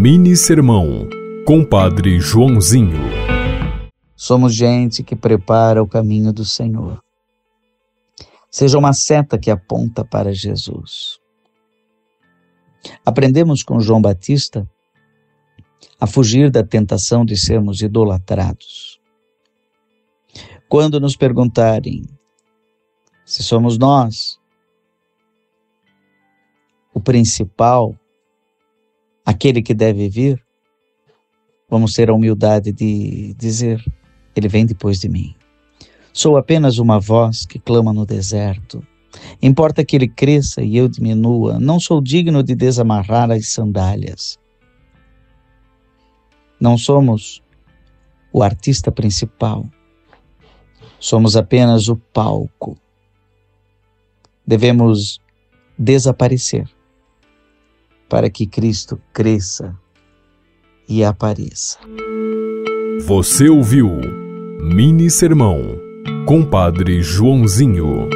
Mini Sermão, Compadre Joãozinho. Somos gente que prepara o caminho do Senhor. Seja uma seta que aponta para Jesus. Aprendemos com João Batista a fugir da tentação de sermos idolatrados. Quando nos perguntarem se somos nós o principal, aquele que deve vir, vamos ter a humildade de dizer: Ele vem depois de mim. Sou apenas uma voz que clama no deserto. Importa que ele cresça e eu diminua. Não sou digno de desamarrar as sandálias. Não somos o artista principal. Somos apenas o palco. Devemos desaparecer para que Cristo cresça e apareça. Você ouviu Mini Sermão, Compadre Joãozinho.